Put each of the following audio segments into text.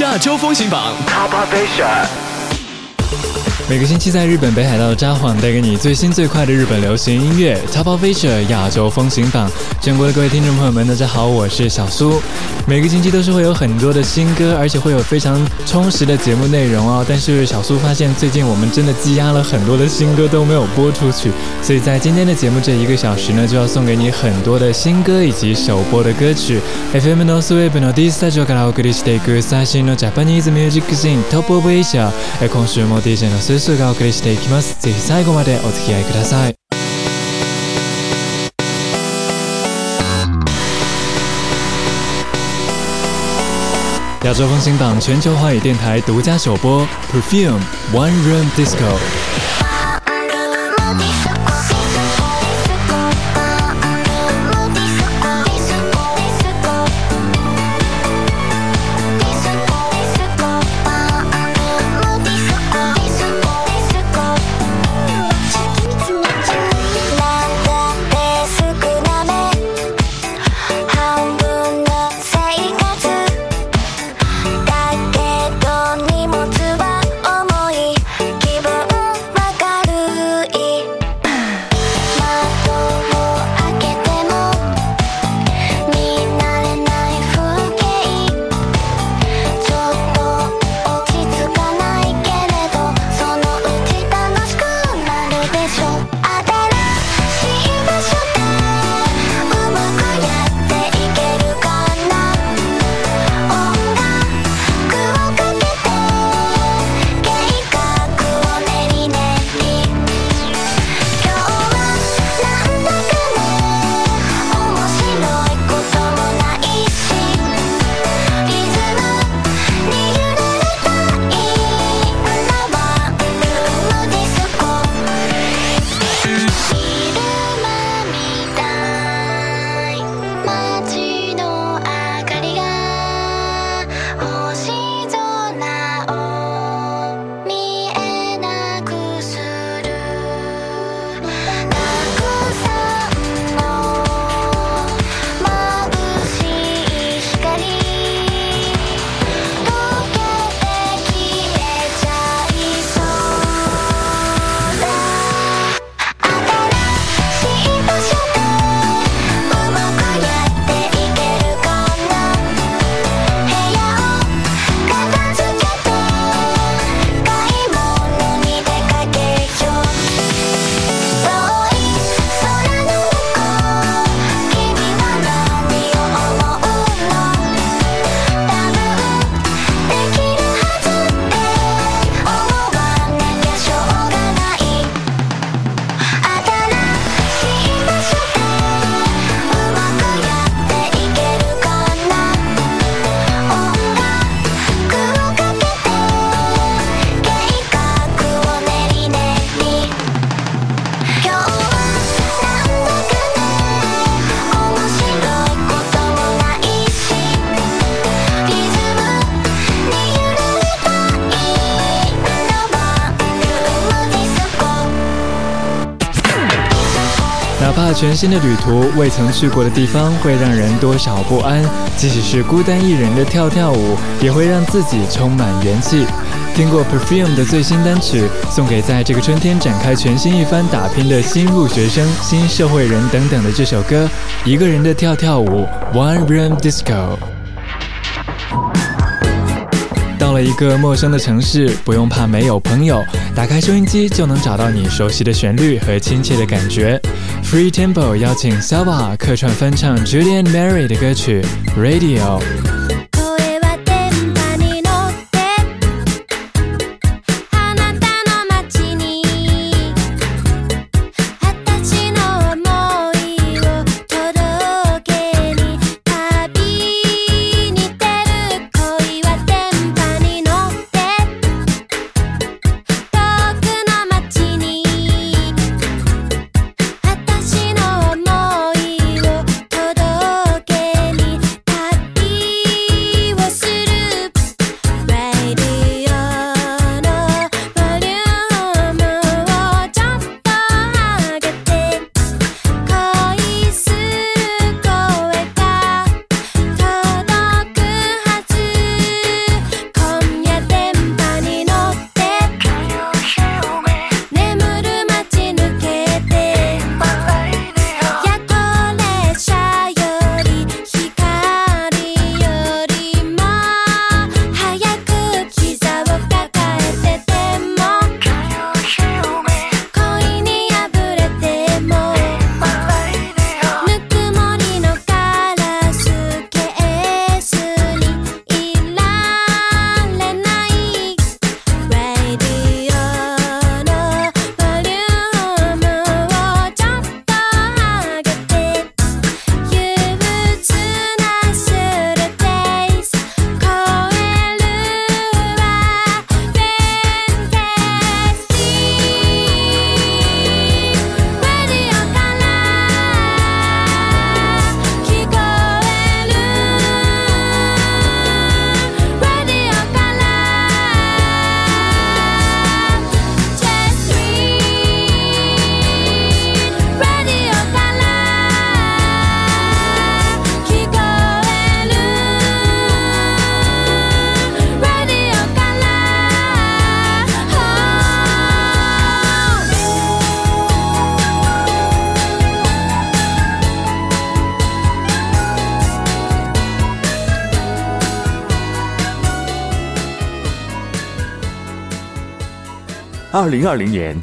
亚洲风行榜。每个星期在日本北海道的札幌，带给你最新最快的日本流行音乐 Top of Asia 亚洲风行榜。全国的各位听众朋友们，大家好，我是小苏。每个星期都是会有很多的新歌，而且会有非常充实的节目内容哦。但是小苏发现，最近我们真的积压了很多的新歌都没有播出去，所以在今天的节目这一个小时呢，就要送给你很多的新歌以及首播的歌曲。FM No Sweep の D Studio からお送りしていく最新の Japanese Music Scene Top of Asia。え今週も D Studio ルスがお送りしていきますぜひ最後までお付き合いください亚洲风全球华语电台独家首播 Perfume One Room Disco 怕全新的旅途、未曾去过的地方会让人多少不安。即使是孤单一人的跳跳舞，也会让自己充满元气。听过 Perfume 的最新单曲，送给在这个春天展开全新一番打拼的新入学生、新社会人等等的这首歌。一个人的跳跳舞，One Room Disco。一个陌生的城市，不用怕没有朋友。打开收音机，就能找到你熟悉的旋律和亲切的感觉。Free Temple 邀请小宝客串翻唱 Julian Mary 的歌曲 Radio。二零二零年，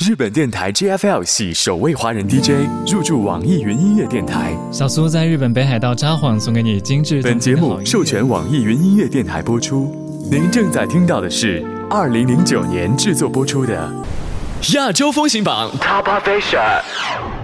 日本电台 JFL 系首位华人 DJ 入驻网易云音乐电台。小苏在日本北海道札幌送给你精致。本节目授权网易云音乐电台播出。您正在听到的是二零零九年制作播出的亚洲风行榜 Top Asia。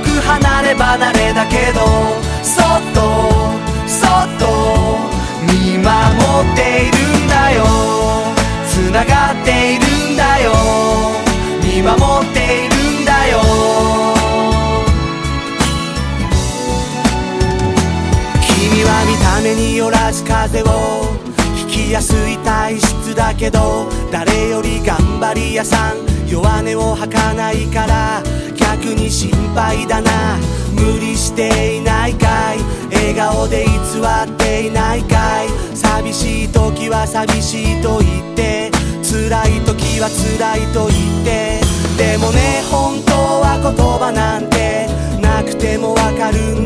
く離れ離れだけどそっとそっと見守っているんだよつながっているんだよ見守っているんだよ君は見た目によらず風をやすい体質だけど誰より頑張り屋さん弱音を吐かないから逆に心配だな無理していないかい笑顔で偽っていないかい寂しい時は寂しいと言って辛い時は辛いと言ってでもね本当は言葉なんてなくてもわかるんだ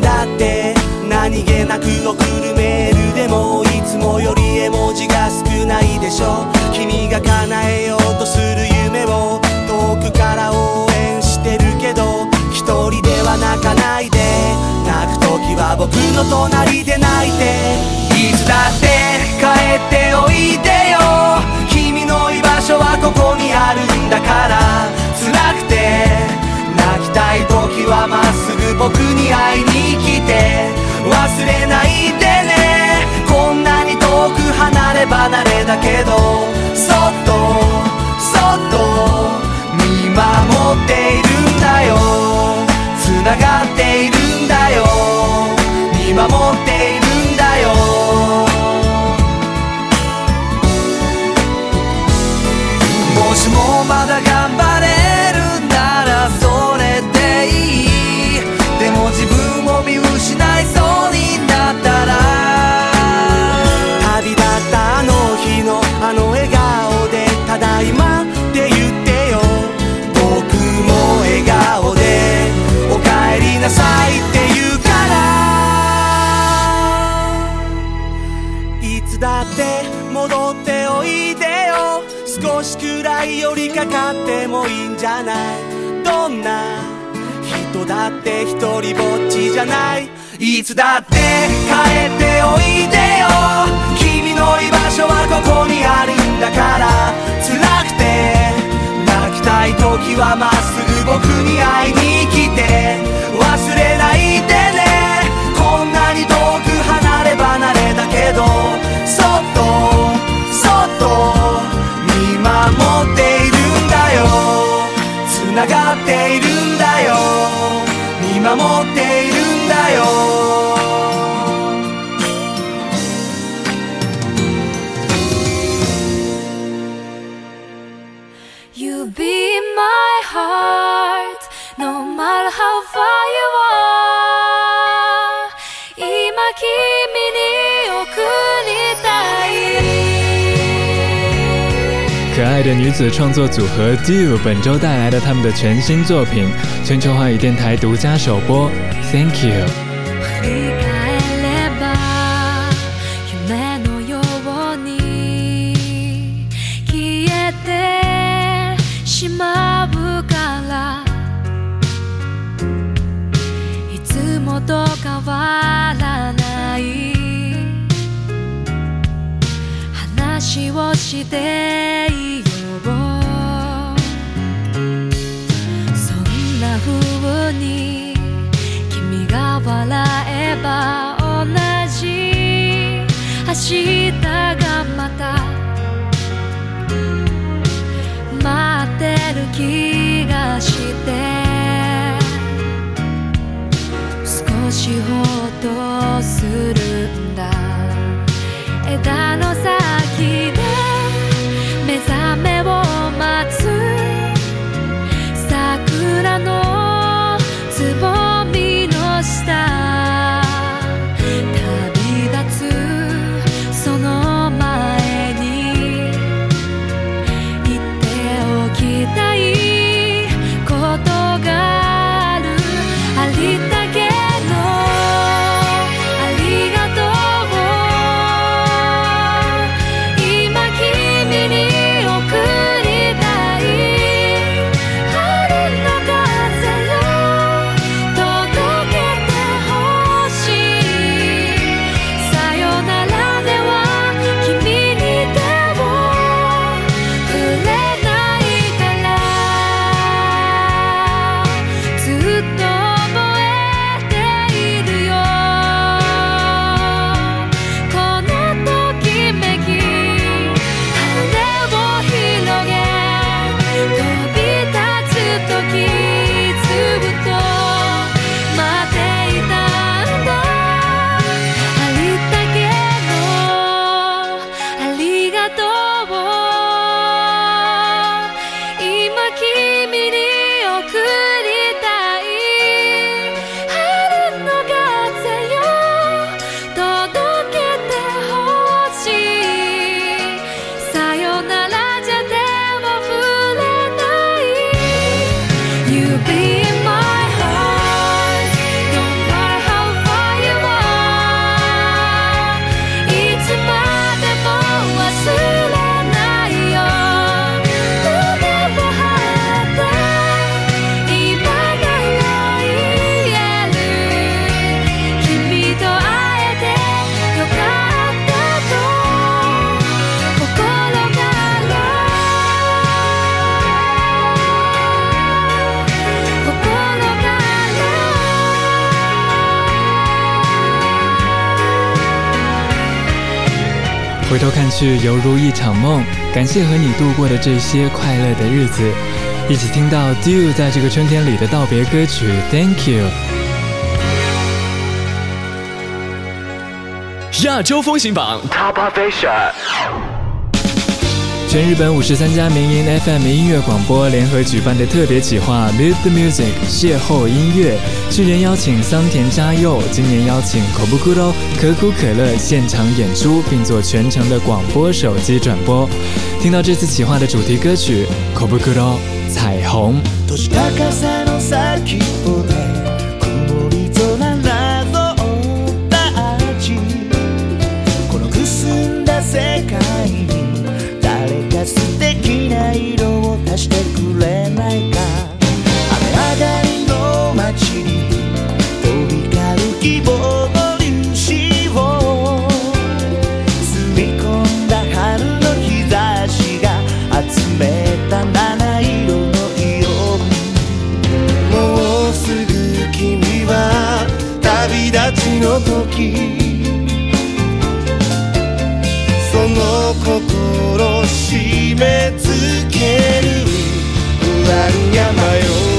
ないでしょ君が叶えようとする夢を遠くから応援してるけど一人では泣かないで泣く時は僕の隣で泣いていつだって帰っておいでよ君の居場所はここにあるんだから辛くて泣きたい時はまっすぐ僕に会いに来て忘れないでねこんなに遠く離れれ離れだけどそっとそっと見守っているんだよつながってじゃないどんな人だって一人ぼっちじゃないいつだって帰っておいでよ You be my heart, no matter how far you are. 今君に送りたい。可爱的女子创作组合 d e 本周带来了她们的全新作品，全球华语电台独家首播。Thank you. して回头看去，犹如一场梦。感谢和你度过的这些快乐的日子，一起听到 Do 在这个春天里的道别歌曲。Thank you。亚洲风行榜 Top Asia。全日本五十三家民营 FM 音乐广播联合举办的特别企划《Muse the Music 邂逅音乐》，去年邀请桑田佳佑，今年邀请 o b 可 u 咕 o 可口可乐现场演出，并做全程的广播手机转播。听到这次企划的主题歌曲《o b 可 u 咕 o 彩虹》。その心締め付ける不安や迷う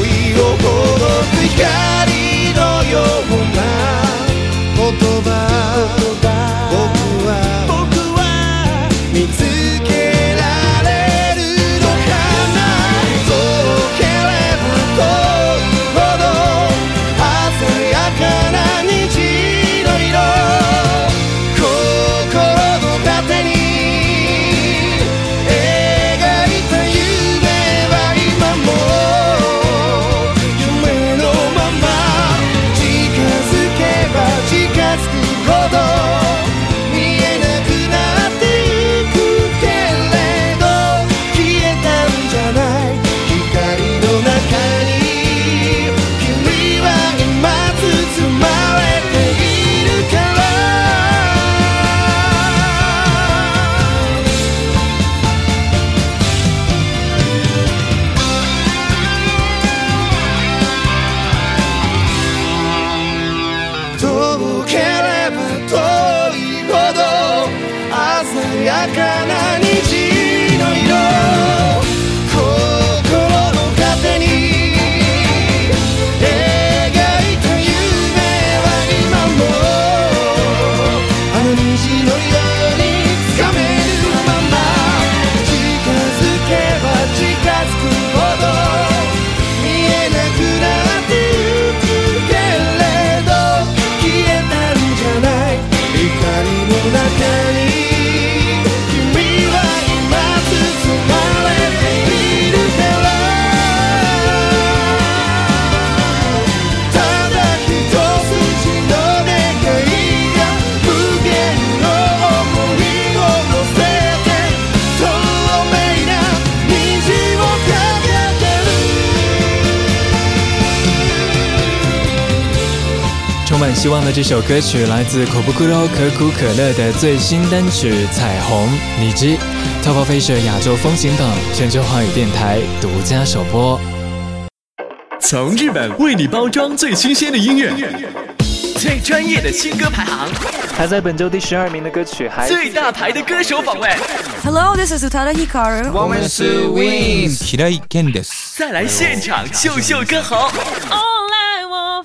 魚に希望的这首歌曲来自可不酷肉可苦可乐的最新单曲《彩虹》，你知？《逃跑飞车》亚洲风行榜，全球华语电台独家首播。从日本为你包装最新鲜的音乐，最专业的新歌排行。排在本周第十二名的歌曲，还最大牌的歌手访问。Hello，this is Tadahiko。我们是 Win。t a d a h i k 再来现场秀秀歌喉。哦。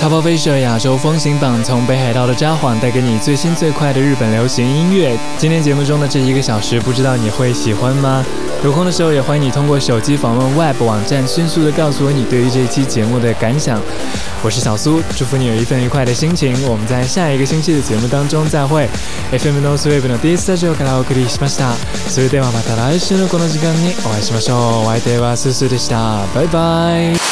Top f i s h e 亚洲风行榜，从北海道的札幌带给你最新最快的日本流行音乐。今天节目中的这一个小时，不知道你会喜欢吗？有空的时候，也欢迎你通过手机访问 Web 网站，迅速的告诉我你对于这一期节目的感想。我是小苏，祝福你有一份愉快的心情。我们在下一个星期的节目当中再会。FM No Sweep の第四週からお送りしました。それではまた来週のこの時間にお会いしましょう。お相手はススでした。バイバイ。